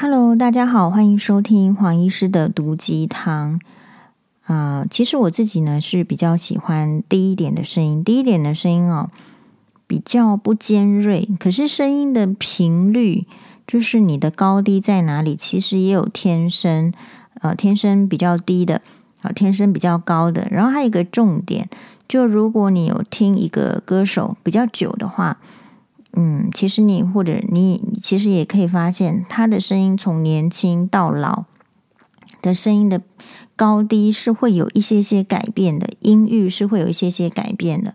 Hello，大家好，欢迎收听黄医师的毒鸡汤。呃，其实我自己呢是比较喜欢低一点的声音，低一点的声音哦，比较不尖锐。可是声音的频率，就是你的高低在哪里，其实也有天生，呃，天生比较低的，啊、呃，天生比较高的。然后还有一个重点，就如果你有听一个歌手比较久的话。嗯，其实你或者你其实也可以发现，他的声音从年轻到老的声音的高低是会有一些些改变的，音域是会有一些些改变的。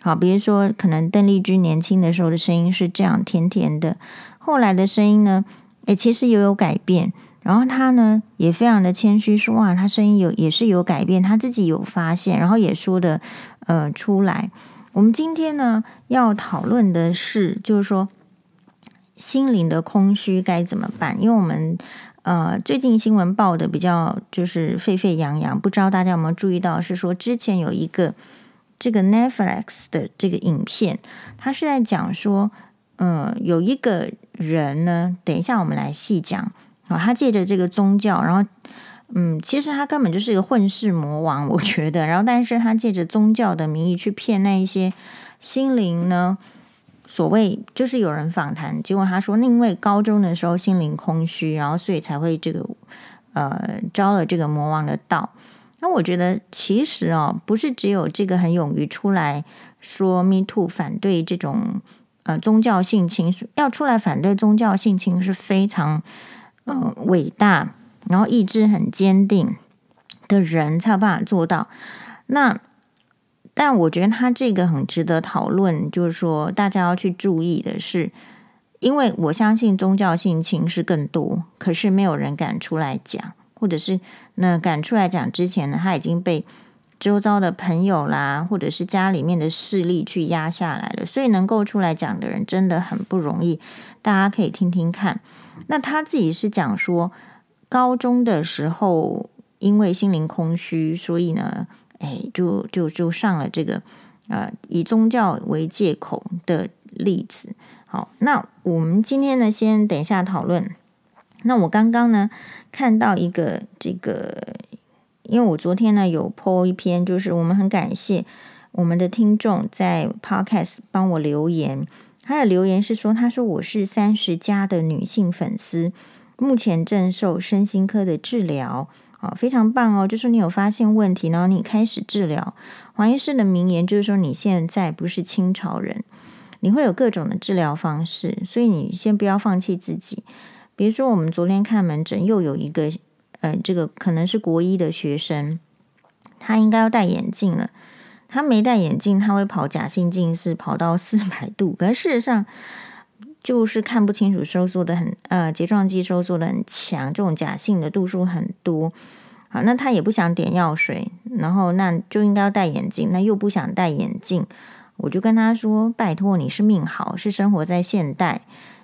好，比如说可能邓丽君年轻的时候的声音是这样甜甜的，后来的声音呢，诶，其实也有改变。然后他呢也非常的谦虚说，哇，他声音有也是有改变，他自己有发现，然后也说的呃出来。我们今天呢要讨论的是，就是说心灵的空虚该怎么办？因为我们呃最近新闻报的比较就是沸沸扬扬，不知道大家有没有注意到，是说之前有一个这个 Netflix 的这个影片，它是在讲说，嗯、有一个人呢，等一下我们来细讲啊，他借着这个宗教，然后。嗯，其实他根本就是一个混世魔王，我觉得。然后，但是他借着宗教的名义去骗那一些心灵呢，所谓就是有人访谈，结果他说，因为高中的时候心灵空虚，然后所以才会这个呃招了这个魔王的道。那我觉得其实哦，不是只有这个很勇于出来说 “me too” 反对这种呃宗教性侵，要出来反对宗教性侵是非常呃伟大。然后意志很坚定的人才有办法做到。那但我觉得他这个很值得讨论，就是说大家要去注意的是，因为我相信宗教性情是更多，可是没有人敢出来讲，或者是那敢出来讲之前呢，他已经被周遭的朋友啦，或者是家里面的势力去压下来了，所以能够出来讲的人真的很不容易。大家可以听听看。那他自己是讲说。高中的时候，因为心灵空虚，所以呢，哎，就就就上了这个呃以宗教为借口的例子。好，那我们今天呢，先等一下讨论。那我刚刚呢看到一个这个，因为我昨天呢有 po 一篇，就是我们很感谢我们的听众在 Podcast 帮我留言，他的留言是说，他说我是三十加的女性粉丝。目前正受身心科的治疗，啊，非常棒哦！就是你有发现问题，然后你开始治疗。黄医师的名言就是说，你现在不是清朝人，你会有各种的治疗方式，所以你先不要放弃自己。比如说，我们昨天看门诊，又有一个，呃，这个可能是国医的学生，他应该要戴眼镜了，他没戴眼镜，他会跑假性近视，跑到四百度，可是事实上。就是看不清楚，收缩的很，呃，睫状肌收缩的很强，这种假性的度数很多。好，那他也不想点药水，然后那就应该要戴眼镜，那又不想戴眼镜，我就跟他说：“拜托，你是命好，是生活在现代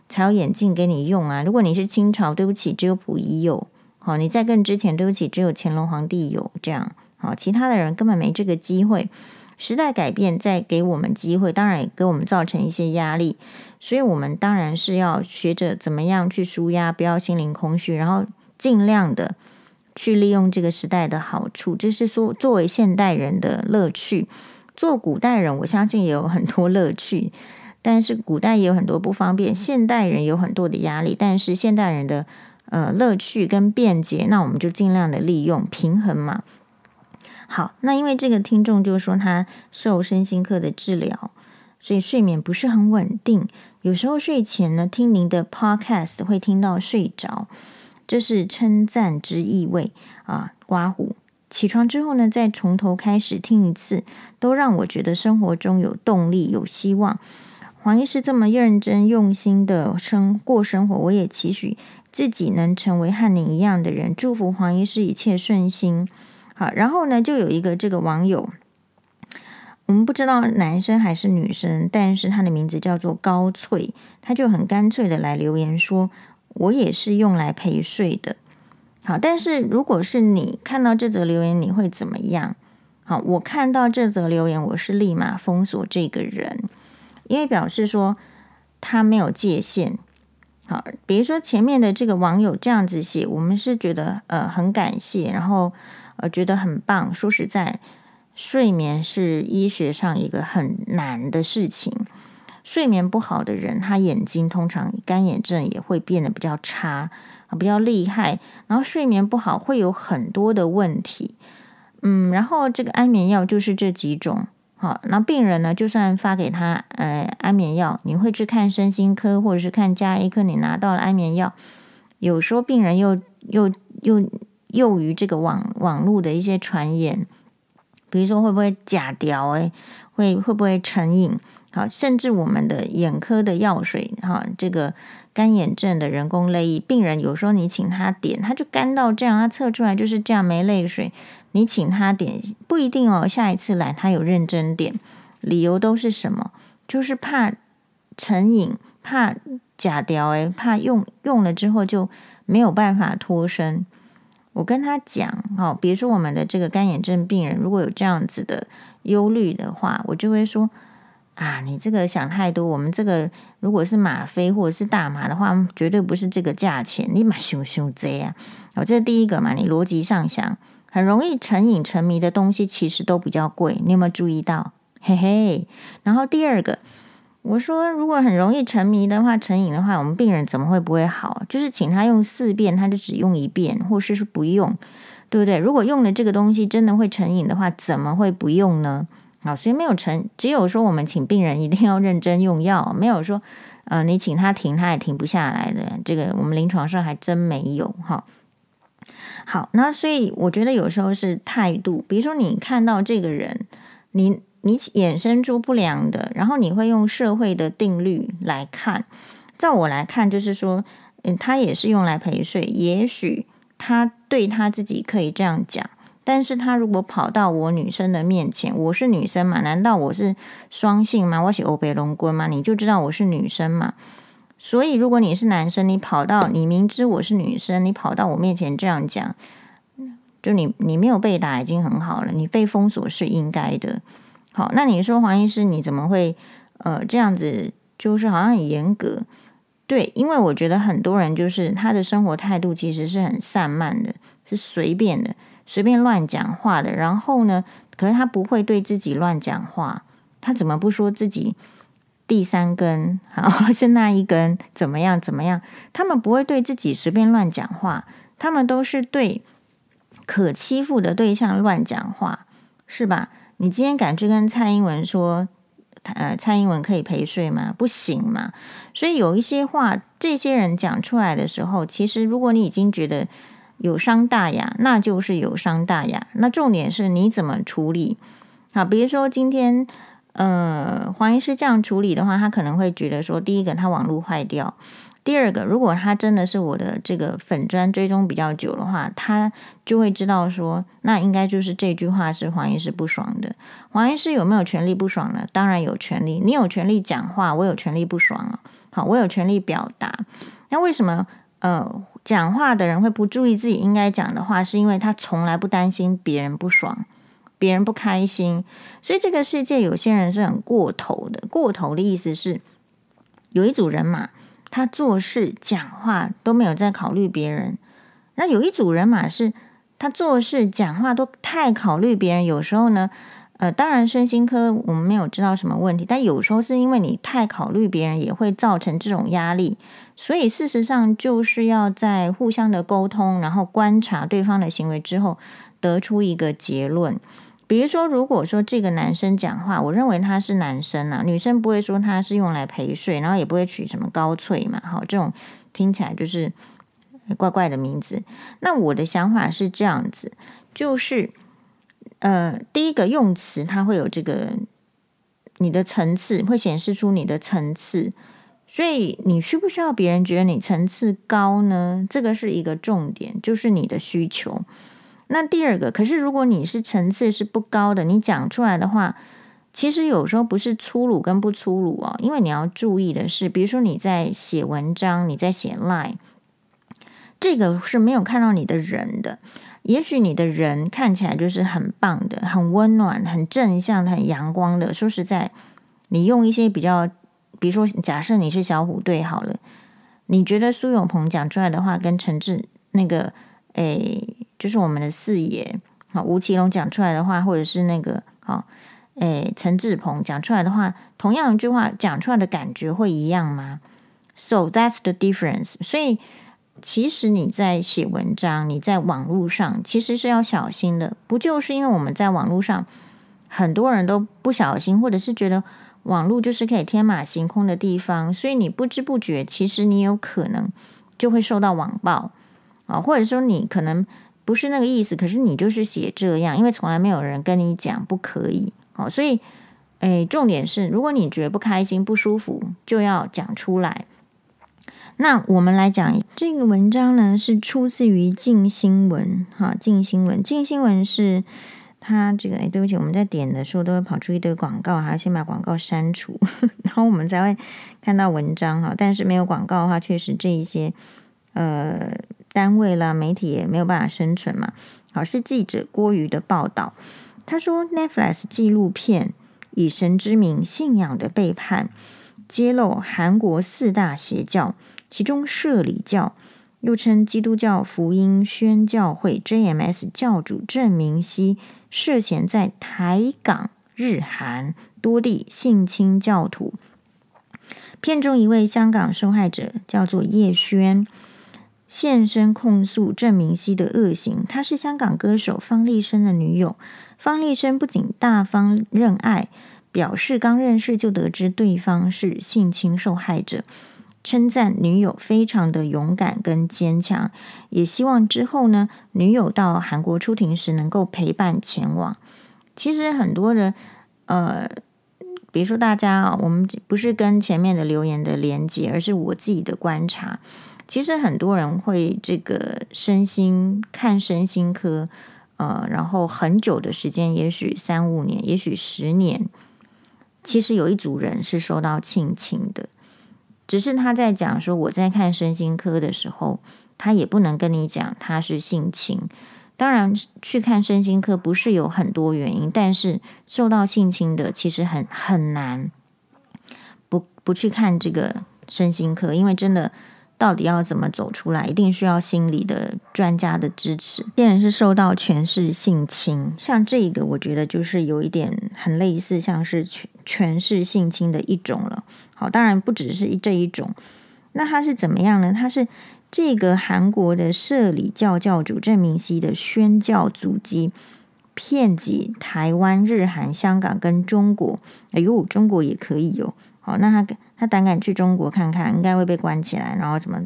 才有眼镜给你用啊。如果你是清朝，对不起，只有溥仪有。好，你在更之前，对不起，只有乾隆皇帝有。这样，好，其他的人根本没这个机会。”时代改变，在给我们机会，当然也给我们造成一些压力，所以我们当然是要学着怎么样去舒压，不要心灵空虚，然后尽量的去利用这个时代的好处。这是说作为现代人的乐趣，做古代人我相信也有很多乐趣，但是古代也有很多不方便，现代人有很多的压力，但是现代人的呃乐趣跟便捷，那我们就尽量的利用平衡嘛。好，那因为这个听众就说他受身心科的治疗，所以睡眠不是很稳定。有时候睡前呢，听您的 podcast 会听到睡着，这是称赞之意味啊。刮胡，起床之后呢，再从头开始听一次，都让我觉得生活中有动力、有希望。黄医师这么认真用心的生过生活，我也期许自己能成为和您一样的人。祝福黄医师一切顺心。好，然后呢，就有一个这个网友，我们不知道男生还是女生，但是他的名字叫做高翠，他就很干脆的来留言说：“我也是用来陪睡的。”好，但是如果是你看到这则留言，你会怎么样？好，我看到这则留言，我是立马封锁这个人，因为表示说他没有界限。好，比如说前面的这个网友这样子写，我们是觉得呃很感谢，然后呃觉得很棒。说实在，睡眠是医学上一个很难的事情。睡眠不好的人，他眼睛通常干眼症也会变得比较差，比较厉害。然后睡眠不好会有很多的问题，嗯，然后这个安眠药就是这几种。好，那病人呢，就算发给他呃安眠药，你会去看身心科或者是看加医科，你拿到了安眠药，有时候病人又又又囿于这个网网络的一些传言，比如说会不会假掉？诶，会会不会成瘾？好，甚至我们的眼科的药水，哈，这个干眼症的人工泪液，病人有时候你请他点，他就干到这样，他测出来就是这样，没泪水。你请他点不一定哦，下一次来他有认真点，理由都是什么？就是怕成瘾，怕假掉，诶，怕用用了之后就没有办法脱身。我跟他讲，哦，比如说我们的这个干眼症病人，如果有这样子的忧虑的话，我就会说。啊，你这个想太多。我们这个如果是吗啡或者是大麻的话，绝对不是这个价钱。你嘛想想这样，哦，这是第一个嘛。你逻辑上想，很容易成瘾沉迷的东西，其实都比较贵。你有没有注意到？嘿嘿。然后第二个，我说如果很容易沉迷的话，成瘾的话，我们病人怎么会不会好？就是请他用四遍，他就只用一遍，或是是不用，对不对？如果用了这个东西真的会成瘾的话，怎么会不用呢？好，所以没有成，只有说我们请病人一定要认真用药，没有说，呃，你请他停，他也停不下来的。这个我们临床上还真没有哈。好，那所以我觉得有时候是态度，比如说你看到这个人，你你衍生出不良的，然后你会用社会的定律来看。照我来看，就是说，嗯，他也是用来陪睡，也许他对他自己可以这样讲。但是他如果跑到我女生的面前，我是女生嘛？难道我是双性吗？我是欧北龙棍吗？你就知道我是女生嘛？所以如果你是男生，你跑到你明知我是女生，你跑到我面前这样讲，就你你没有被打已经很好了，你被封锁是应该的。好，那你说黄医师你怎么会呃这样子？就是好像很严格，对，因为我觉得很多人就是他的生活态度其实是很散漫的，是随便的。随便乱讲话的，然后呢？可是他不会对自己乱讲话，他怎么不说自己第三根，好 是那一根怎么样怎么样？他们不会对自己随便乱讲话，他们都是对可欺负的对象乱讲话，是吧？你今天敢去跟蔡英文说，呃，蔡英文可以陪睡吗？不行嘛。所以有一些话，这些人讲出来的时候，其实如果你已经觉得。有伤大雅，那就是有伤大雅。那重点是你怎么处理？好，比如说今天，呃，黄医师这样处理的话，他可能会觉得说，第一个他网络坏掉，第二个，如果他真的是我的这个粉砖追踪比较久的话，他就会知道说，那应该就是这句话是黄医师不爽的。黄医师有没有权利不爽呢？当然有权利，你有权利讲话，我有权利不爽啊。好，我有权利表达。那为什么？呃。讲话的人会不注意自己应该讲的话，是因为他从来不担心别人不爽、别人不开心。所以这个世界有些人是很过头的。过头的意思是，有一组人马，他做事讲话都没有在考虑别人；那有一组人马是，他做事讲话都太考虑别人。有时候呢。呃，当然，身心科我们没有知道什么问题，但有时候是因为你太考虑别人，也会造成这种压力。所以事实上，就是要在互相的沟通，然后观察对方的行为之后，得出一个结论。比如说，如果说这个男生讲话，我认为他是男生啊，女生不会说他是用来陪睡，然后也不会取什么高翠嘛，好，这种听起来就是怪怪的名字。那我的想法是这样子，就是。呃，第一个用词，它会有这个你的层次，会显示出你的层次，所以你需不需要别人觉得你层次高呢？这个是一个重点，就是你的需求。那第二个，可是如果你是层次是不高的，你讲出来的话，其实有时候不是粗鲁跟不粗鲁哦，因为你要注意的是，比如说你在写文章，你在写 line，这个是没有看到你的人的。也许你的人看起来就是很棒的、很温暖、很正向、很阳光的。说实在，你用一些比较，比如说，假设你是小虎队好了，你觉得苏有朋讲出来的话跟陈志那个诶，就是我们的四爷啊吴奇隆讲出来的话，或者是那个啊诶陈志朋讲出来的话，同样一句话讲出来的感觉会一样吗？So that's the difference。所以其实你在写文章，你在网络上其实是要小心的，不就是因为我们在网络上很多人都不小心，或者是觉得。网络就是可以天马行空的地方，所以你不知不觉，其实你有可能就会受到网暴啊，或者说你可能不是那个意思，可是你就是写这样，因为从来没有人跟你讲不可以哦，所以诶，重点是，如果你觉得不开心、不舒服，就要讲出来。那我们来讲这个文章呢，是出自于静新闻，哈，静新闻，静新闻是。他这个哎，对不起，我们在点的时候都会跑出一堆广告，还要先把广告删除，然后我们才会看到文章哈。但是没有广告的话，确实这一些呃单位啦、媒体也没有办法生存嘛。好，是记者郭瑜的报道，他说 Netflix 纪录片以神之名信仰的背叛，揭露韩国四大邪教，其中社理教。又称基督教福音宣教会 JMS 教主郑明熙涉嫌在台港日韩多地性侵教徒。片中一位香港受害者叫做叶轩，现身控诉郑明熙的恶行。她是香港歌手方力申的女友。方力申不仅大方认爱，表示刚认识就得知对方是性侵受害者。称赞女友非常的勇敢跟坚强，也希望之后呢，女友到韩国出庭时能够陪伴前往。其实很多的呃，比如说大家啊，我们不是跟前面的留言的连接，而是我自己的观察。其实很多人会这个身心看身心科，呃，然后很久的时间，也许三五年，也许十年，其实有一组人是受到性侵的。只是他在讲说，我在看身心科的时候，他也不能跟你讲他是性侵。当然，去看身心科不是有很多原因，但是受到性侵的其实很很难不不去看这个身心科，因为真的。到底要怎么走出来？一定需要心理的专家的支持。现人是受到权势性侵，像这个，我觉得就是有一点很类似，像是权权势性侵的一种了。好，当然不只是这一种。那他是怎么样呢？他是这个韩国的社理教教主郑明熙的宣教足迹，遍及台湾、日韩、香港跟中国。哎呦，中国也可以有。好，那他他胆敢去中国看看，应该会被关起来，然后怎么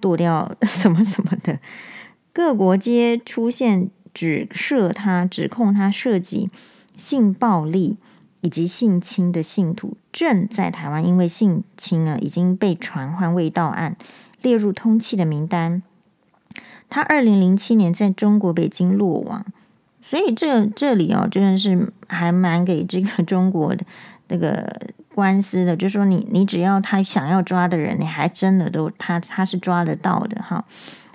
剁掉 什么什么的。各国皆出现指涉他、指控他涉及性暴力以及性侵的信徒，正在台湾因为性侵啊已经被传唤未到案，列入通缉的名单。他二零零七年在中国北京落网，所以这这里哦，真的是还蛮给这个中国的那个。官司的，就说你你只要他想要抓的人，你还真的都他他是抓得到的哈。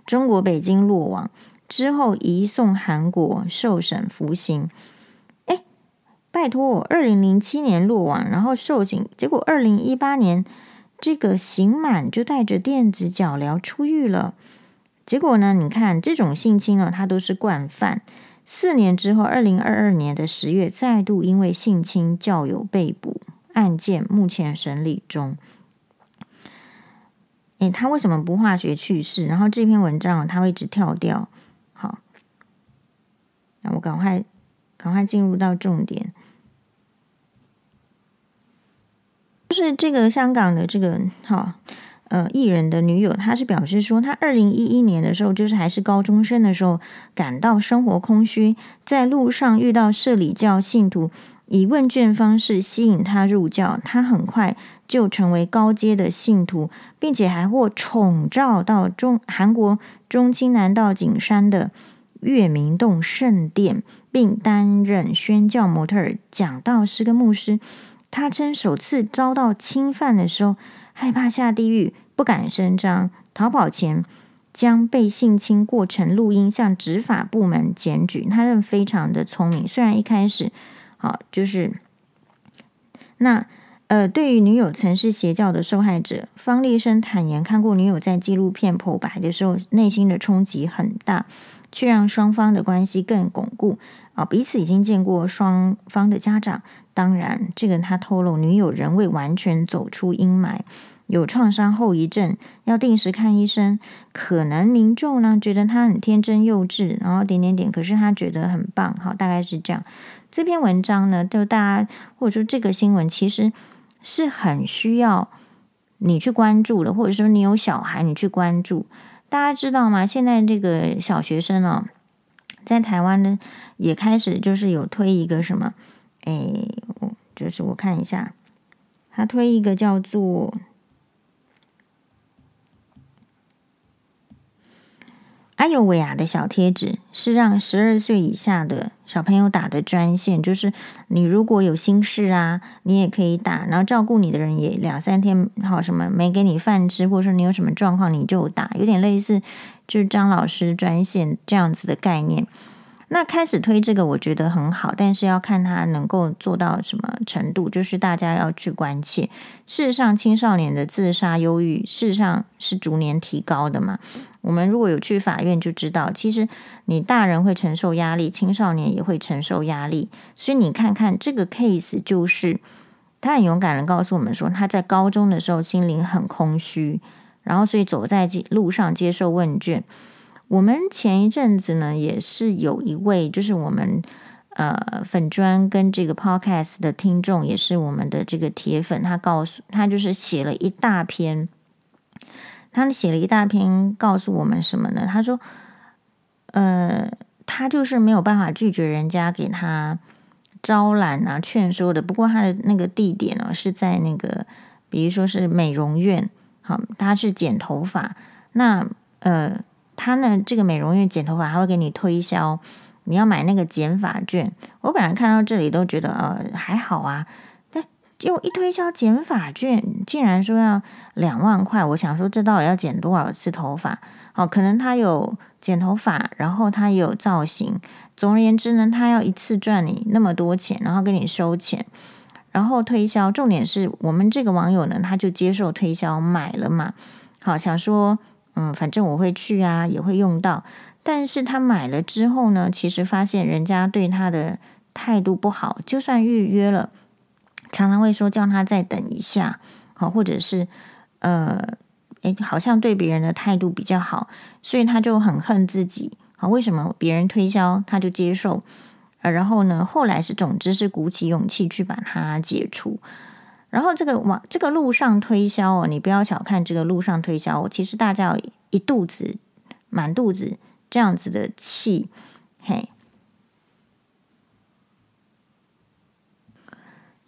中国北京落网之后，移送韩国受审服刑。哎，拜托，我二零零七年落网，然后受刑，结果二零一八年这个刑满就带着电子脚镣出狱了。结果呢，你看这种性侵呢，他都是惯犯。四年之后，二零二二年的十月，再度因为性侵教友被捕。案件目前审理中。诶，他为什么不化学去世？然后这篇文章他会一直跳掉。好，那我赶快赶快进入到重点，就是这个香港的这个哈呃艺人的女友，她是表示说，她二零一一年的时候，就是还是高中生的时候，感到生活空虚，在路上遇到社理教信徒。以问卷方式吸引他入教，他很快就成为高阶的信徒，并且还获宠召到中韩国中清南道景山的月明洞圣殿，并担任宣教模特儿、讲道师跟牧师。他称首次遭到侵犯的时候，害怕下地狱，不敢声张，逃跑前将被性侵过程录音向执法部门检举。他认非常的聪明，虽然一开始。好，就是那呃，对于女友曾是邪教的受害者，方力申坦言看过女友在纪录片剖白的时候，内心的冲击很大，却让双方的关系更巩固啊。彼此已经见过双方的家长，当然，这个他透露，女友仍未完全走出阴霾，有创伤后遗症，要定时看医生。可能民众呢觉得他很天真幼稚，然后点点点，可是他觉得很棒，好，大概是这样。这篇文章呢，就大家或者说这个新闻，其实是很需要你去关注的，或者说你有小孩，你去关注。大家知道吗？现在这个小学生哦，在台湾呢，也开始就是有推一个什么，哎，就是我看一下，他推一个叫做。阿尤维亚的小贴纸是让十二岁以下的小朋友打的专线，就是你如果有心事啊，你也可以打，然后照顾你的人也两三天好什么没给你饭吃，或者说你有什么状况你就打，有点类似就是张老师专线这样子的概念。那开始推这个，我觉得很好，但是要看他能够做到什么程度，就是大家要去关切。事实上，青少年的自杀、忧郁，事实上是逐年提高的嘛。我们如果有去法院，就知道，其实你大人会承受压力，青少年也会承受压力。所以你看看这个 case，就是他很勇敢的告诉我们说，他在高中的时候心灵很空虚，然后所以走在路上接受问卷。我们前一阵子呢，也是有一位，就是我们呃粉砖跟这个 podcast 的听众，也是我们的这个铁粉，他告诉他就是写了一大篇，他写了一大篇告诉我们什么呢？他说，呃，他就是没有办法拒绝人家给他招揽啊、劝说的。不过他的那个地点呢，是在那个，比如说是美容院，好，他是剪头发，那呃。他呢，这个美容院剪头发还会给你推销，你要买那个剪发券。我本来看到这里都觉得呃还好啊，就一推销剪发券，竟然说要两万块。我想说这到底要剪多少次头发？哦，可能他有剪头发，然后他也有造型。总而言之呢，他要一次赚你那么多钱，然后给你收钱，然后推销。重点是我们这个网友呢，他就接受推销买了嘛。好，想说。嗯，反正我会去啊，也会用到。但是他买了之后呢，其实发现人家对他的态度不好，就算预约了，常常会说叫他再等一下，好，或者是呃，诶，好像对别人的态度比较好，所以他就很恨自己。好，为什么别人推销他就接受？呃，然后呢，后来是总之是鼓起勇气去把它解除。然后这个网这个路上推销哦，你不要小看这个路上推销哦，其实大家有一肚子满肚子这样子的气，嘿，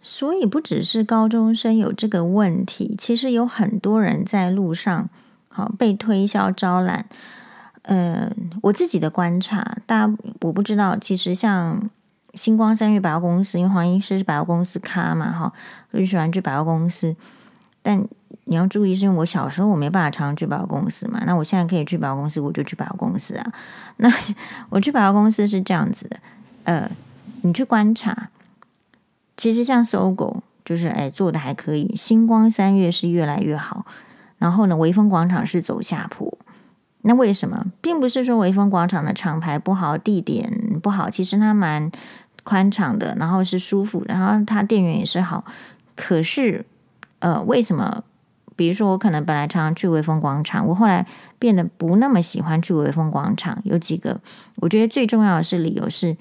所以不只是高中生有这个问题，其实有很多人在路上好被推销招揽。嗯、呃，我自己的观察，大家我不知道，其实像。星光三月百货公司，因为黄医师是百货公司咖嘛，哈，我就喜欢去百货公司。但你要注意，是因为我小时候我没办法常常去百货公司嘛。那我现在可以去百货公司，我就去百货公司啊。那 我去百货公司是这样子的，呃，你去观察，其实像搜狗就是哎做的还可以，星光三月是越来越好。然后呢，微风广场是走下坡。那为什么？并不是说微风广场的厂牌不好，地点不好，其实它蛮。宽敞的，然后是舒服，然后它店员也是好。可是，呃，为什么？比如说，我可能本来常常去微风广场，我后来变得不那么喜欢去微风广场。有几个，我觉得最重要的是理由是，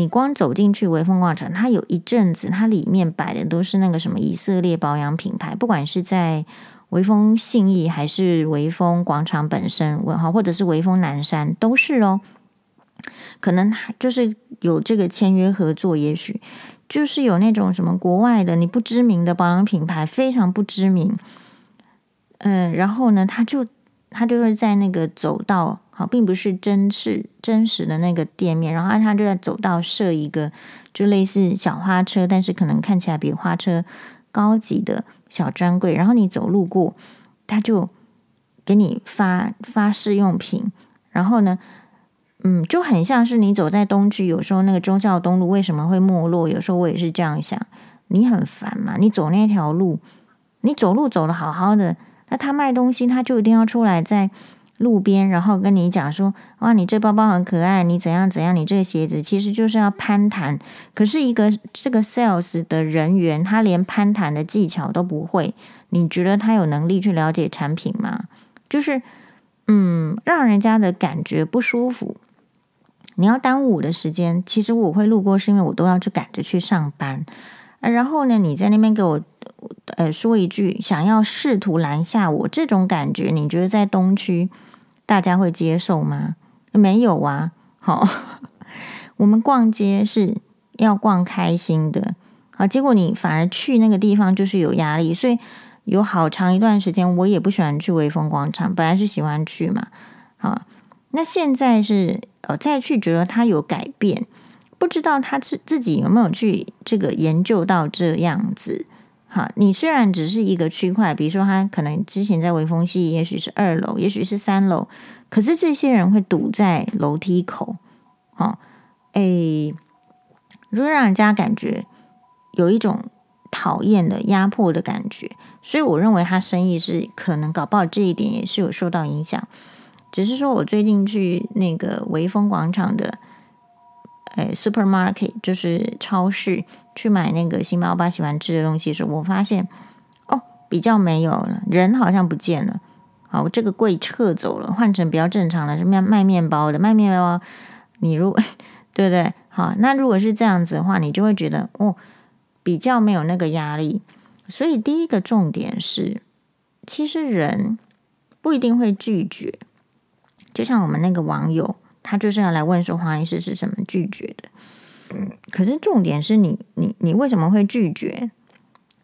你光走进去微风广场，它有一阵子，它里面摆的都是那个什么以色列保养品牌，不管是在微风信义还是微风广场本身，或或者是微风南山，都是哦。可能就是有这个签约合作，也许就是有那种什么国外的你不知名的保养品牌，非常不知名。嗯，然后呢，他就他就会在那个走道，好，并不是真实真实的那个店面，然后他就在走道设一个，就类似小花车，但是可能看起来比花车高级的小专柜，然后你走路过，他就给你发发试用品，然后呢。嗯，就很像是你走在东区，有时候那个忠孝东路为什么会没落？有时候我也是这样想。你很烦嘛？你走那条路，你走路走得好好的，那他卖东西，他就一定要出来在路边，然后跟你讲说：哇，你这包包很可爱，你怎样怎样，你这个鞋子其实就是要攀谈。可是一个这个 sales 的人员，他连攀谈的技巧都不会，你觉得他有能力去了解产品吗？就是，嗯，让人家的感觉不舒服。你要耽误我的时间，其实我会路过，是因为我都要去赶着去上班。然后呢，你在那边给我呃说一句，想要试图拦下我，这种感觉，你觉得在东区大家会接受吗？没有啊。好，我们逛街是要逛开心的，好，结果你反而去那个地方就是有压力，所以。有好长一段时间，我也不喜欢去微风广场。本来是喜欢去嘛，好，那现在是呃再去觉得它有改变，不知道他自自己有没有去这个研究到这样子。哈，你虽然只是一个区块，比如说他可能之前在微风系，也许是二楼，也许是三楼，可是这些人会堵在楼梯口，好，诶，如果让人家感觉有一种。讨厌的压迫的感觉，所以我认为他生意是可能搞不好这一点也是有受到影响。只是说我最近去那个微风广场的，哎，supermarket 就是超市去买那个新爸爸喜欢吃的东西的时候，我发现哦，比较没有了，人好像不见了。好，这个柜撤走了，换成比较正常的，是卖卖面包的，卖面包。你如果 对不对？好，那如果是这样子的话，你就会觉得哦。比较没有那个压力，所以第一个重点是，其实人不一定会拒绝。就像我们那个网友，他就是要来问说黄医师是怎么拒绝的。嗯，可是重点是你，你，你为什么会拒绝？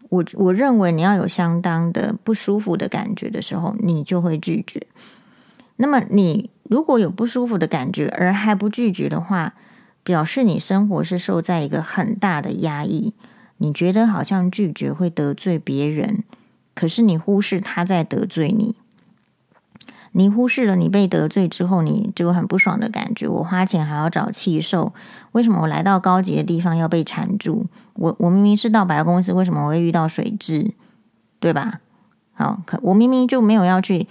我我认为你要有相当的不舒服的感觉的时候，你就会拒绝。那么你如果有不舒服的感觉而还不拒绝的话，表示你生活是受在一个很大的压抑。你觉得好像拒绝会得罪别人，可是你忽视他在得罪你，你忽视了你被得罪之后，你就很不爽的感觉。我花钱还要找气受，为什么我来到高级的地方要被缠住？我我明明是到百货公司，为什么我会遇到水蛭？对吧？好，可我明明就没有要去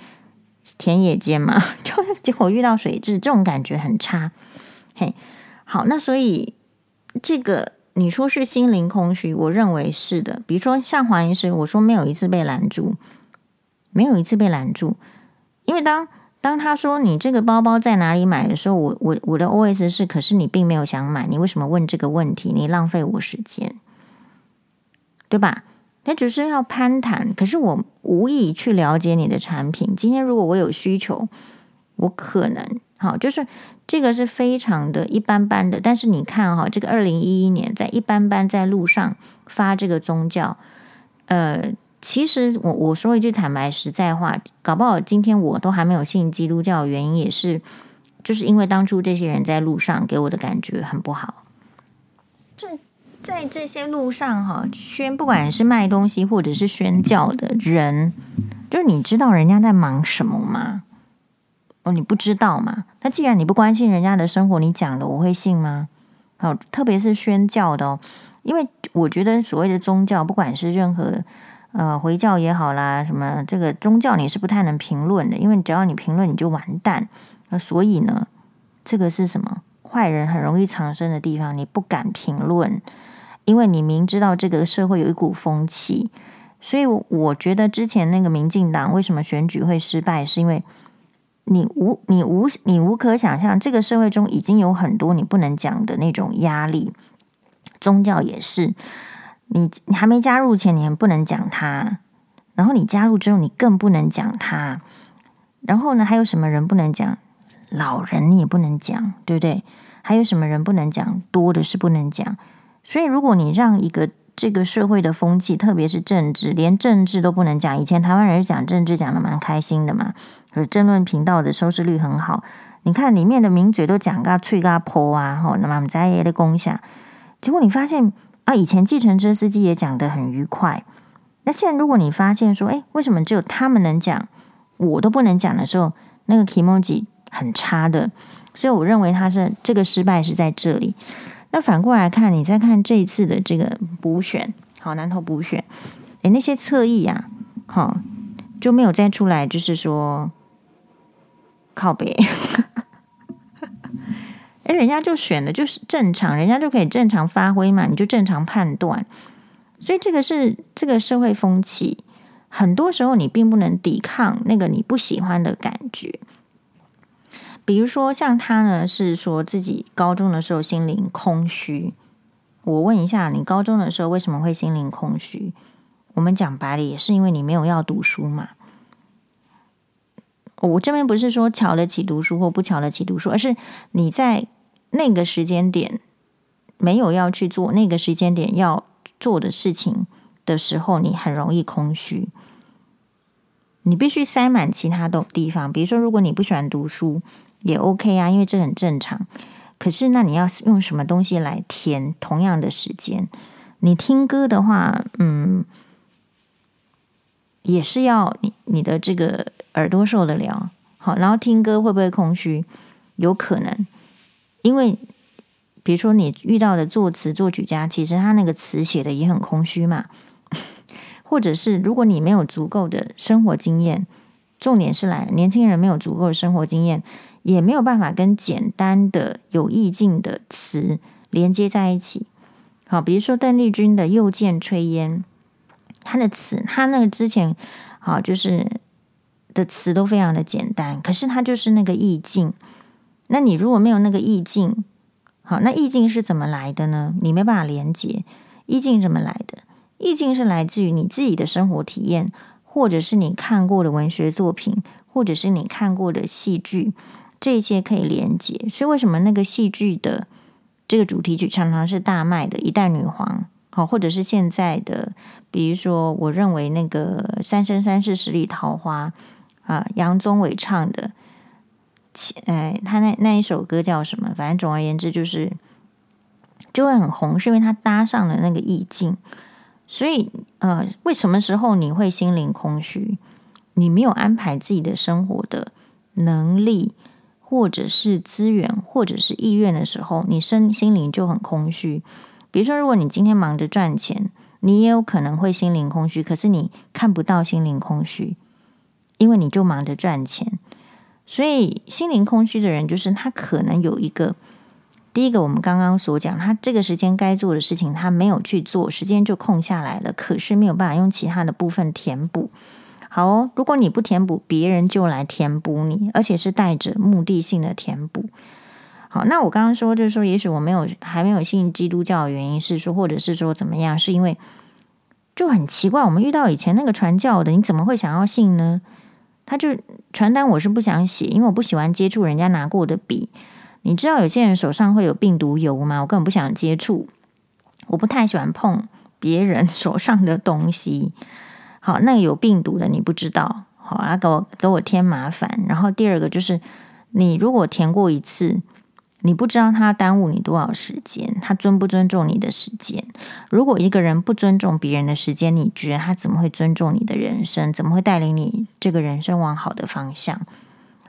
田野间嘛，就结果遇到水蛭，这种感觉很差。嘿，好，那所以这个。你说是心灵空虚，我认为是的。比如说像黄医师，我说没有一次被拦住，没有一次被拦住，因为当当他说你这个包包在哪里买的时候，我我我的 OS 是，可是你并没有想买，你为什么问这个问题？你浪费我时间，对吧？他只是要攀谈，可是我无意去了解你的产品。今天如果我有需求，我可能好就是。这个是非常的一般般的，但是你看哈，这个二零一一年在一般般在路上发这个宗教，呃，其实我我说一句坦白实在话，搞不好今天我都还没有信基督教，原因也是就是因为当初这些人在路上给我的感觉很不好。这在这些路上哈，宣不管是卖东西或者是宣教的人，就是你知道人家在忙什么吗？哦，你不知道吗？那既然你不关心人家的生活，你讲了我会信吗？好，特别是宣教的哦，因为我觉得所谓的宗教，不管是任何呃回教也好啦，什么这个宗教你是不太能评论的，因为只要你评论你就完蛋。那所以呢，这个是什么？坏人很容易藏身的地方，你不敢评论，因为你明知道这个社会有一股风气，所以我觉得之前那个民进党为什么选举会失败，是因为。你无你无你无可想象，这个社会中已经有很多你不能讲的那种压力。宗教也是，你你还没加入前，你还不能讲他；然后你加入之后，你更不能讲他。然后呢，还有什么人不能讲？老人你也不能讲，对不对？还有什么人不能讲？多的是不能讲。所以，如果你让一个这个社会的风气，特别是政治，连政治都不能讲。以前台湾人讲政治讲得蛮开心的嘛，就是政论频道的收视率很好。你看里面的名嘴都讲个脆个婆啊，吼，那么我们在的共享。结果你发现啊，以前计程车司机也讲得很愉快。那现在如果你发现说，哎，为什么只有他们能讲，我都不能讲的时候，那个 kimoji 很差的。所以我认为他是这个失败是在这里。那反过来看，你再看这一次的这个补选，好，南投补选，诶，那些侧翼啊，好，就没有再出来，就是说靠北，诶，人家就选的就是正常，人家就可以正常发挥嘛，你就正常判断，所以这个是这个社会风气，很多时候你并不能抵抗那个你不喜欢的感觉。比如说，像他呢，是说自己高中的时候心灵空虚。我问一下，你高中的时候为什么会心灵空虚？我们讲白了，也是因为你没有要读书嘛。我这边不是说瞧得起读书或不瞧得起读书，而是你在那个时间点没有要去做那个时间点要做的事情的时候，你很容易空虚。你必须塞满其他的地方，比如说，如果你不喜欢读书。也 OK 啊，因为这很正常。可是，那你要用什么东西来填同样的时间？你听歌的话，嗯，也是要你你的这个耳朵受得了。好，然后听歌会不会空虚？有可能，因为比如说你遇到的作词作曲家，其实他那个词写的也很空虚嘛。或者是如果你没有足够的生活经验，重点是来年轻人没有足够的生活经验。也没有办法跟简单的有意境的词连接在一起。好，比如说邓丽君的《又见炊烟》，他的词，他那个之前好就是的词都非常的简单，可是他就是那个意境。那你如果没有那个意境，好，那意境是怎么来的呢？你没办法连接，意境怎么来的？意境是来自于你自己的生活体验，或者是你看过的文学作品，或者是你看过的戏剧。这些可以连接，所以为什么那个戏剧的这个主题曲常常是大卖的？一代女皇，好，或者是现在的，比如说，我认为那个《三生三世十里桃花》啊，杨宗纬唱的，哎，他那那一首歌叫什么？反正总而言之，就是就会很红，是因为他搭上了那个意境。所以，呃，为什么时候你会心灵空虚？你没有安排自己的生活的能力。或者是资源，或者是意愿的时候，你身心灵就很空虚。比如说，如果你今天忙着赚钱，你也有可能会心灵空虚。可是你看不到心灵空虚，因为你就忙着赚钱。所以，心灵空虚的人，就是他可能有一个第一个，我们刚刚所讲，他这个时间该做的事情，他没有去做，时间就空下来了。可是没有办法用其他的部分填补。好哦，如果你不填补，别人就来填补你，而且是带着目的性的填补。好，那我刚刚说就是说，也许我没有还没有信基督教的原因是说，或者是说怎么样，是因为就很奇怪，我们遇到以前那个传教的，你怎么会想要信呢？他就传单我是不想写，因为我不喜欢接触人家拿过的笔。你知道有些人手上会有病毒油吗？我根本不想接触，我不太喜欢碰别人 手上的东西。好，那个有病毒的你不知道，好啊，给我给我添麻烦。然后第二个就是，你如果填过一次，你不知道他耽误你多少时间，他尊不尊重你的时间？如果一个人不尊重别人的时间，你觉得他怎么会尊重你的人生？怎么会带领你这个人生往好的方向？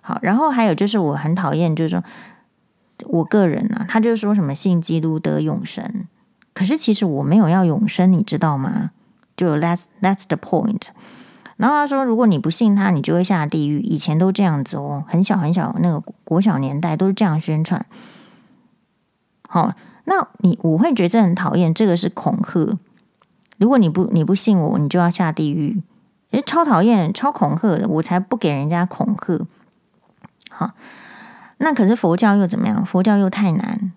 好，然后还有就是我很讨厌，就是说我个人啊，他就说什么信基督得永生，可是其实我没有要永生，你知道吗？就 that's that's the point。然后他说，如果你不信他，你就会下地狱。以前都这样子哦，很小很小那个国小年代都是这样宣传。好，那你我会觉得很讨厌，这个是恐吓。如果你不你不信我，你就要下地狱，诶，超讨厌，超恐吓的，我才不给人家恐吓。好，那可是佛教又怎么样？佛教又太难。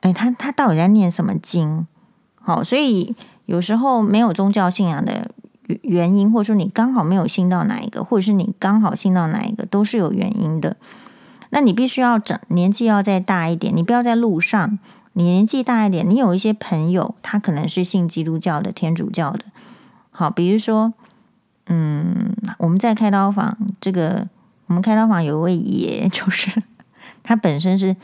哎，他他到底在念什么经？好，所以。有时候没有宗教信仰的原因，或者说你刚好没有信到哪一个，或者是你刚好信到哪一个，都是有原因的。那你必须要整年纪要再大一点，你不要在路上。你年纪大一点，你有一些朋友，他可能是信基督教的、天主教的。好，比如说，嗯，我们在开刀房，这个我们开刀房有一位爷，就是他本身是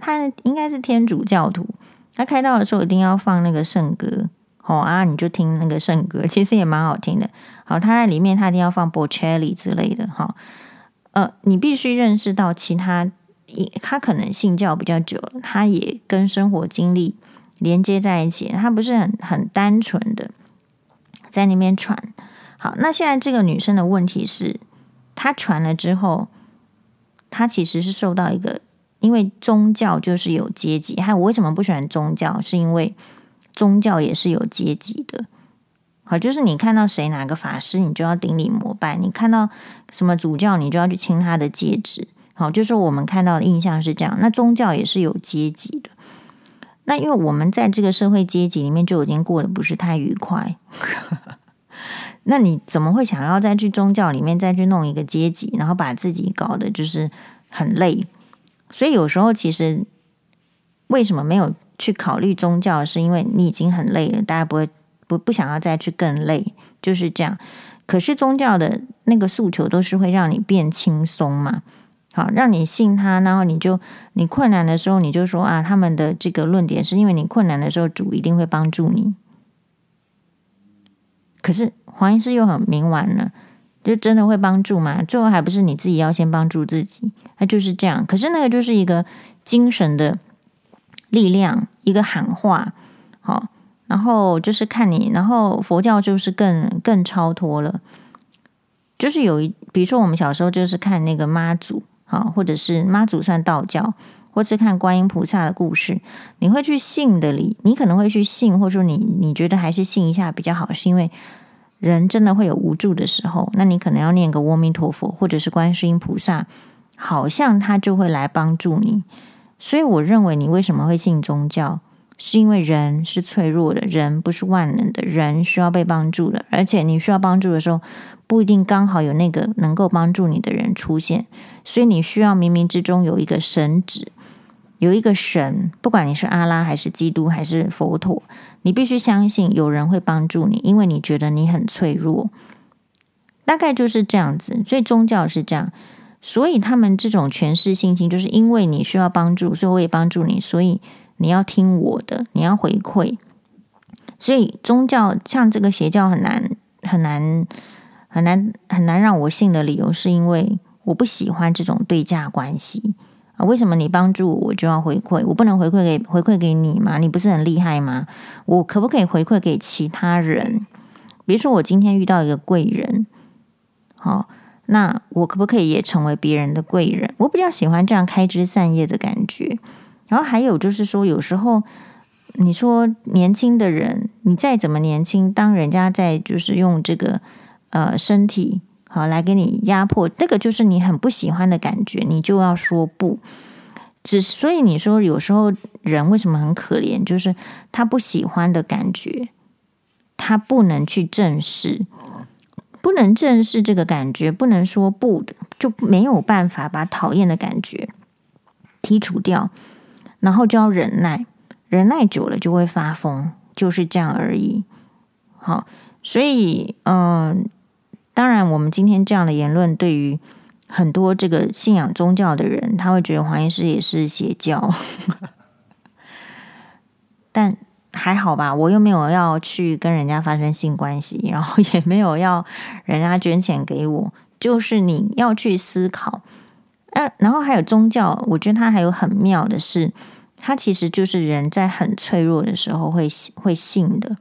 他应该是天主教徒，他开刀的时候一定要放那个圣歌。哦啊，你就听那个圣歌，其实也蛮好听的。好，他在里面他一定要放 Bocelli 之类的。哈，呃，你必须认识到其他，他可能信教比较久了，他也跟生活经历连接在一起，他不是很很单纯的在那边传。好，那现在这个女生的问题是，她传了之后，她其实是受到一个，因为宗教就是有阶级。还有我为什么不喜欢宗教？是因为宗教也是有阶级的。好，就是你看到谁哪个法师，你就要顶礼膜拜；你看到什么主教，你就要去亲他的戒指。好，就是我们看到的印象是这样。那宗教也是有阶级的。那因为我们在这个社会阶级里面就已经过得不是太愉快。那你怎么会想要再去宗教里面再去弄一个阶级，然后把自己搞得就是很累？所以有时候其实为什么没有去考虑宗教，是因为你已经很累了，大家不会不不想要再去更累，就是这样。可是宗教的那个诉求都是会让你变轻松嘛，好，让你信他，然后你就你困难的时候你就说啊，他们的这个论点是因为你困难的时候主一定会帮助你。可是黄医师又很明完了，就真的会帮助吗？最后还不是你自己要先帮助自己？那就是这样。可是那个就是一个精神的力量，一个喊话，好，然后就是看你，然后佛教就是更更超脱了，就是有一，比如说我们小时候就是看那个妈祖，好，或者是妈祖算道教，或是看观音菩萨的故事，你会去信的里，你可能会去信，或者说你你觉得还是信一下比较好，是因为人真的会有无助的时候，那你可能要念个阿弥陀佛，或者是观世音菩萨，好像他就会来帮助你。所以我认为你为什么会信宗教，是因为人是脆弱的，人不是万能的，人需要被帮助的，而且你需要帮助的时候，不一定刚好有那个能够帮助你的人出现，所以你需要冥冥之中有一个神旨。有一个神，不管你是阿拉还是基督还是佛陀，你必须相信有人会帮助你，因为你觉得你很脆弱，大概就是这样子。所以宗教是这样，所以他们这种权势性情，就是因为你需要帮助，所以我也帮助你，所以你要听我的，你要回馈。所以宗教像这个邪教很难很难很难很难让我信的理由，是因为我不喜欢这种对价关系。啊，为什么你帮助我，我就要回馈？我不能回馈给回馈给你吗？你不是很厉害吗？我可不可以回馈给其他人？比如说，我今天遇到一个贵人，好，那我可不可以也成为别人的贵人？我比较喜欢这样开枝散叶的感觉。然后还有就是说，有时候你说年轻的人，你再怎么年轻，当人家在就是用这个呃身体。好，来给你压迫，那个就是你很不喜欢的感觉，你就要说不。只所以你说有时候人为什么很可怜，就是他不喜欢的感觉，他不能去正视，不能正视这个感觉，不能说不的，就没有办法把讨厌的感觉剔除掉，然后就要忍耐，忍耐久了就会发疯，就是这样而已。好，所以嗯。当然，我们今天这样的言论，对于很多这个信仰宗教的人，他会觉得黄医师也是邪教。但还好吧，我又没有要去跟人家发生性关系，然后也没有要人家捐钱给我。就是你要去思考，呃，然后还有宗教，我觉得它还有很妙的是，它其实就是人在很脆弱的时候会会信的。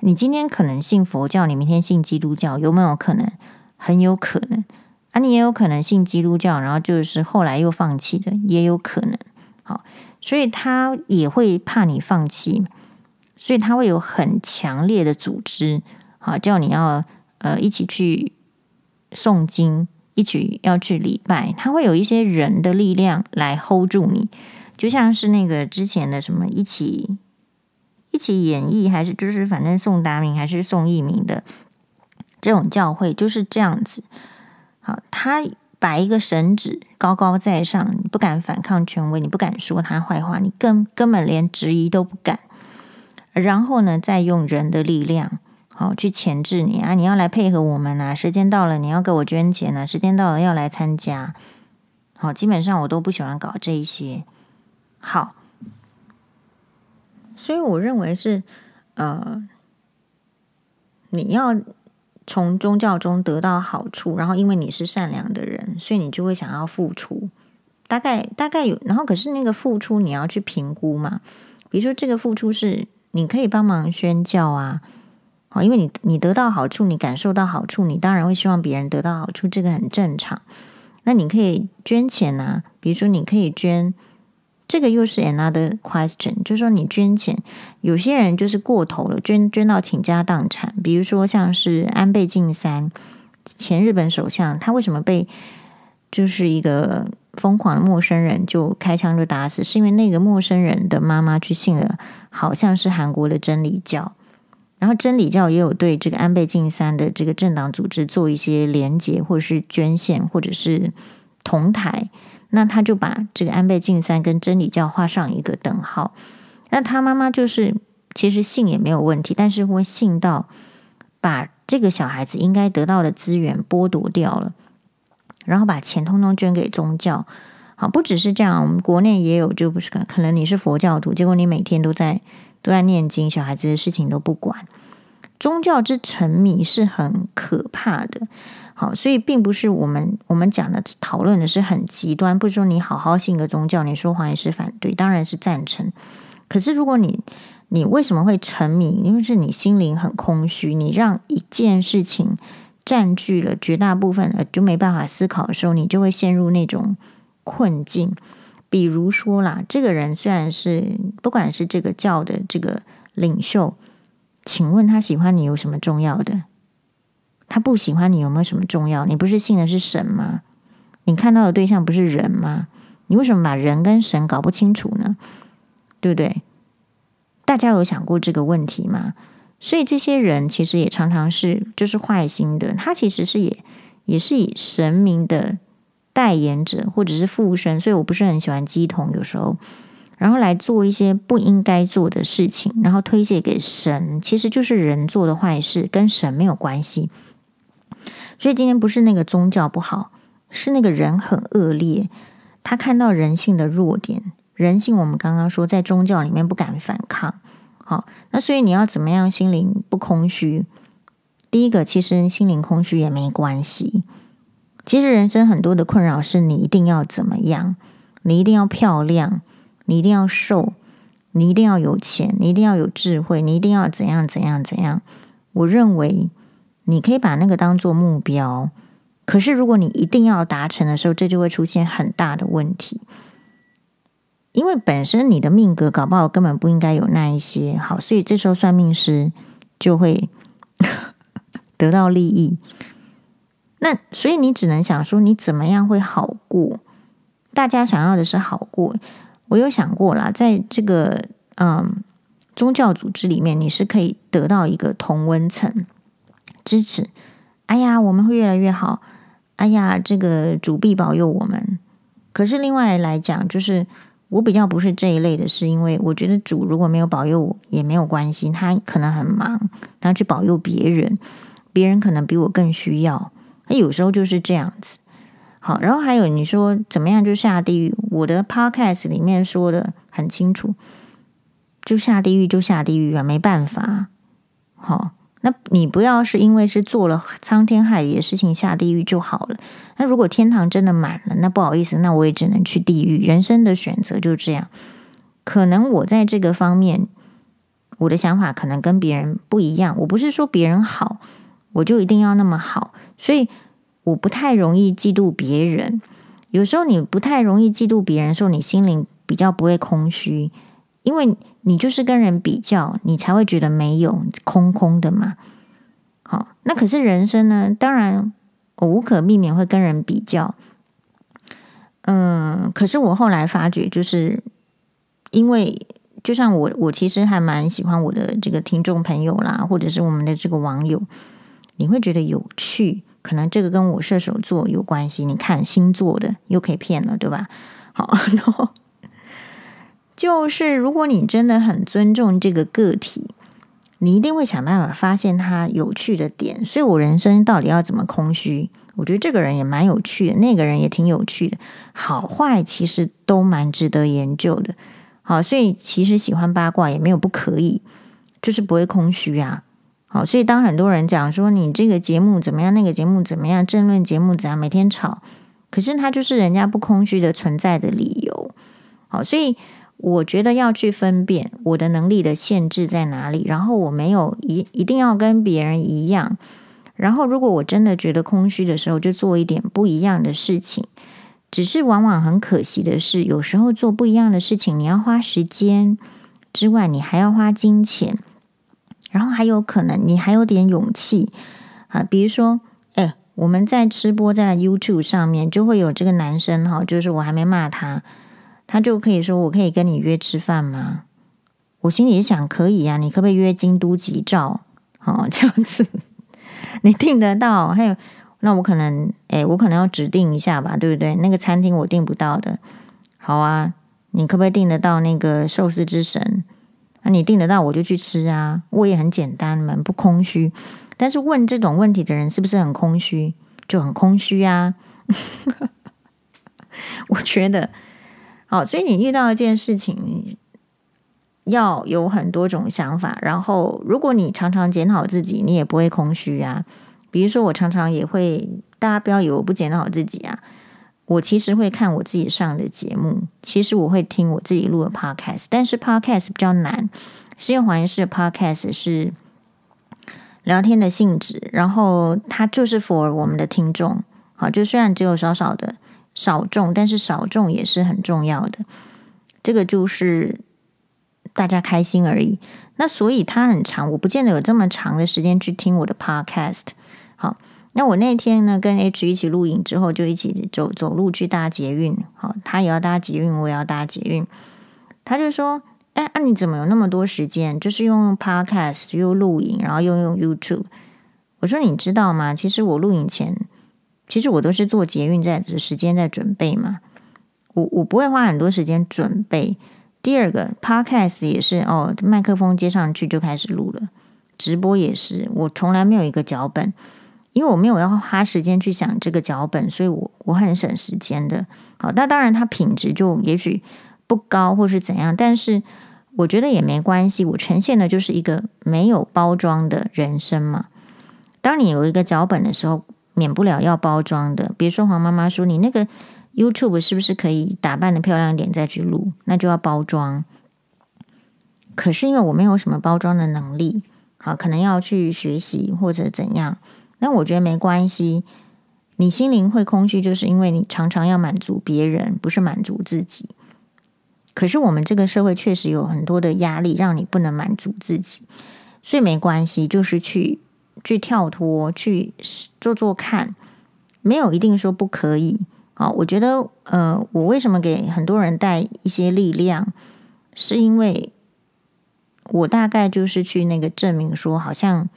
你今天可能信佛教，你明天信基督教，有没有可能？很有可能啊，你也有可能信基督教，然后就是后来又放弃的，也有可能。好，所以他也会怕你放弃，所以他会有很强烈的组织，好，叫你要呃一起去诵经，一起要去礼拜，他会有一些人的力量来 hold 住你，就像是那个之前的什么一起。一起演绎，还是就是反正宋达明还是宋逸民的这种教会就是这样子。好，他把一个神旨高高在上，你不敢反抗权威，你不敢说他坏话，你根根本连质疑都不敢。然后呢，再用人的力量，好去钳制你啊！你要来配合我们啊！时间到了，你要给我捐钱啊！时间到了，要来参加。好，基本上我都不喜欢搞这一些。好。所以我认为是，呃，你要从宗教中得到好处，然后因为你是善良的人，所以你就会想要付出。大概大概有，然后可是那个付出你要去评估嘛。比如说这个付出是你可以帮忙宣教啊，好，因为你你得到好处，你感受到好处，你当然会希望别人得到好处，这个很正常。那你可以捐钱啊，比如说你可以捐，这个又是 another question，就是说你捐钱，有些人就是过头了，捐捐到倾家荡产，比如说像是安倍晋三，前日本首相，他为什么被就是一个疯狂的陌生人就开枪就打死，是因为那个陌生人的妈妈去信了，好像是韩国的真理教。然后真理教也有对这个安倍晋三的这个政党组织做一些连结，或者是捐献，或者是同台。那他就把这个安倍晋三跟真理教画上一个等号。那他妈妈就是其实信也没有问题，但是会信到把这个小孩子应该得到的资源剥夺掉了，然后把钱通通捐给宗教。好，不只是这样，我们国内也有，就不是可能你是佛教徒，结果你每天都在。都在念经，小孩子的事情都不管。宗教之沉迷是很可怕的。好，所以并不是我们我们讲的讨论的是很极端，不是说你好好信个宗教，你说谎也是反对，当然是赞成。可是如果你你为什么会沉迷？因为是你心灵很空虚，你让一件事情占据了绝大部分，呃，就没办法思考的时候，你就会陷入那种困境。比如说啦，这个人虽然是不管是这个教的这个领袖，请问他喜欢你有什么重要的？他不喜欢你有没有什么重要？你不是信的是神吗？你看到的对象不是人吗？你为什么把人跟神搞不清楚呢？对不对？大家有想过这个问题吗？所以这些人其实也常常是就是坏心的，他其实是也也是以神明的。代言者或者是附身，所以我不是很喜欢鸡同。有时候，然后来做一些不应该做的事情，然后推卸给神，其实就是人做的坏事，跟神没有关系。所以今天不是那个宗教不好，是那个人很恶劣。他看到人性的弱点，人性我们刚刚说在宗教里面不敢反抗。好，那所以你要怎么样心灵不空虚？第一个，其实心灵空虚也没关系。其实人生很多的困扰是你一定要怎么样，你一定要漂亮，你一定要瘦，你一定要有钱，你一定要有智慧，你一定要怎样怎样怎样。我认为你可以把那个当做目标，可是如果你一定要达成的时候，这就会出现很大的问题，因为本身你的命格搞不好根本不应该有那一些好，所以这时候算命师就会 得到利益。那所以你只能想说，你怎么样会好过？大家想要的是好过。我有想过啦，在这个嗯宗教组织里面，你是可以得到一个同温层支持。哎呀，我们会越来越好。哎呀，这个主必保佑我们。可是另外来讲，就是我比较不是这一类的，是因为我觉得主如果没有保佑我也没有关系，他可能很忙，他去保佑别人，别人可能比我更需要。他有时候就是这样子，好，然后还有你说怎么样就下地狱？我的 podcast 里面说的很清楚，就下地狱就下地狱啊，没办法。好，那你不要是因为是做了苍天害理的事情下地狱就好了。那如果天堂真的满了，那不好意思，那我也只能去地狱。人生的选择就这样。可能我在这个方面，我的想法可能跟别人不一样。我不是说别人好，我就一定要那么好。所以我不太容易嫉妒别人。有时候你不太容易嫉妒别人的时候，你心灵比较不会空虚，因为你就是跟人比较，你才会觉得没有空空的嘛。好，那可是人生呢？当然我无可避免会跟人比较。嗯，可是我后来发觉，就是因为就像我，我其实还蛮喜欢我的这个听众朋友啦，或者是我们的这个网友。你会觉得有趣，可能这个跟我射手座有关系。你看星座的又可以骗了，对吧？好，然后就是如果你真的很尊重这个个体，你一定会想办法发现他有趣的点。所以我人生到底要怎么空虚？我觉得这个人也蛮有趣的，那个人也挺有趣的，好坏其实都蛮值得研究的。好，所以其实喜欢八卦也没有不可以，就是不会空虚啊。好，所以当很多人讲说你这个节目怎么样，那个节目怎么样，争论节目怎样，每天吵，可是他就是人家不空虚的存在的理由。好，所以我觉得要去分辨我的能力的限制在哪里，然后我没有一一定要跟别人一样。然后，如果我真的觉得空虚的时候，就做一点不一样的事情。只是往往很可惜的是，有时候做不一样的事情，你要花时间之外，你还要花金钱，然后还有可能你还有点勇气啊。比如说，哎，我们在吃播在 YouTube 上面，就会有这个男生哈，就是我还没骂他，他就可以说：“我可以跟你约吃饭吗？”我心里想：可以啊，你可不可以约京都吉兆？哦，这样子。你订得到？还有，那我可能，哎，我可能要指定一下吧，对不对？那个餐厅我订不到的，好啊，你可不可以订得到那个寿司之神？那你订得到，我就去吃啊。我也很简单嘛，不空虚。但是问这种问题的人是不是很空虚？就很空虚啊。我觉得，好，所以你遇到一件事情。要有很多种想法，然后如果你常常检讨自己，你也不会空虚啊。比如说，我常常也会，大家不要以为我不检讨自己啊。我其实会看我自己上的节目，其实我会听我自己录的 podcast，但是 podcast 比较难，是因为黄医师的 podcast 是聊天的性质，然后它就是 for 我们的听众，好，就虽然只有少少的少众，但是少众也是很重要的。这个就是。大家开心而已，那所以它很长，我不见得有这么长的时间去听我的 podcast。好，那我那天呢跟 H 一起录影之后，就一起走走路去搭捷运。好，他也要搭捷运，我也要搭捷运。他就说：“哎，那、你怎么有那么多时间？就是用 podcast 又录影，然后又用 YouTube。”我说：“你知道吗？其实我录影前，其实我都是做捷运在的时间在准备嘛。我我不会花很多时间准备。”第二个 podcast 也是哦，麦克风接上去就开始录了，直播也是，我从来没有一个脚本，因为我没有要花时间去想这个脚本，所以我我很省时间的。好，那当然它品质就也许不高或是怎样，但是我觉得也没关系，我呈现的就是一个没有包装的人生嘛。当你有一个脚本的时候，免不了要包装的，比如说黄妈妈说你那个。YouTube 是不是可以打扮得漂亮点再去录？那就要包装。可是因为我没有什么包装的能力，好，可能要去学习或者怎样。那我觉得没关系。你心灵会空虚，就是因为你常常要满足别人，不是满足自己。可是我们这个社会确实有很多的压力，让你不能满足自己，所以没关系，就是去去跳脱，去做做看，没有一定说不可以。好，我觉得，呃，我为什么给很多人带一些力量，是因为我大概就是去那个证明说，好像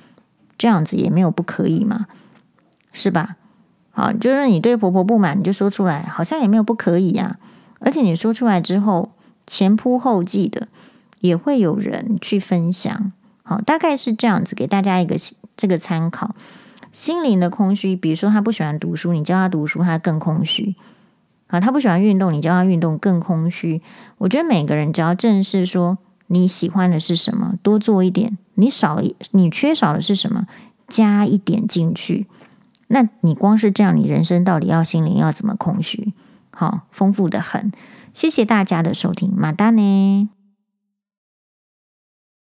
这样子也没有不可以嘛，是吧？好，就是你对婆婆不满，你就说出来，好像也没有不可以呀。而且你说出来之后，前仆后继的也会有人去分享。好，大概是这样子，给大家一个这个参考。心灵的空虚，比如说他不喜欢读书，你教他读书，他更空虚啊。他不喜欢运动，你教他运动更空虚。我觉得每个人只要正视说你喜欢的是什么，多做一点；你少你缺少的是什么，加一点进去。那你光是这样，你人生到底要心灵要怎么空虚？好，丰富的很。谢谢大家的收听，马达呢。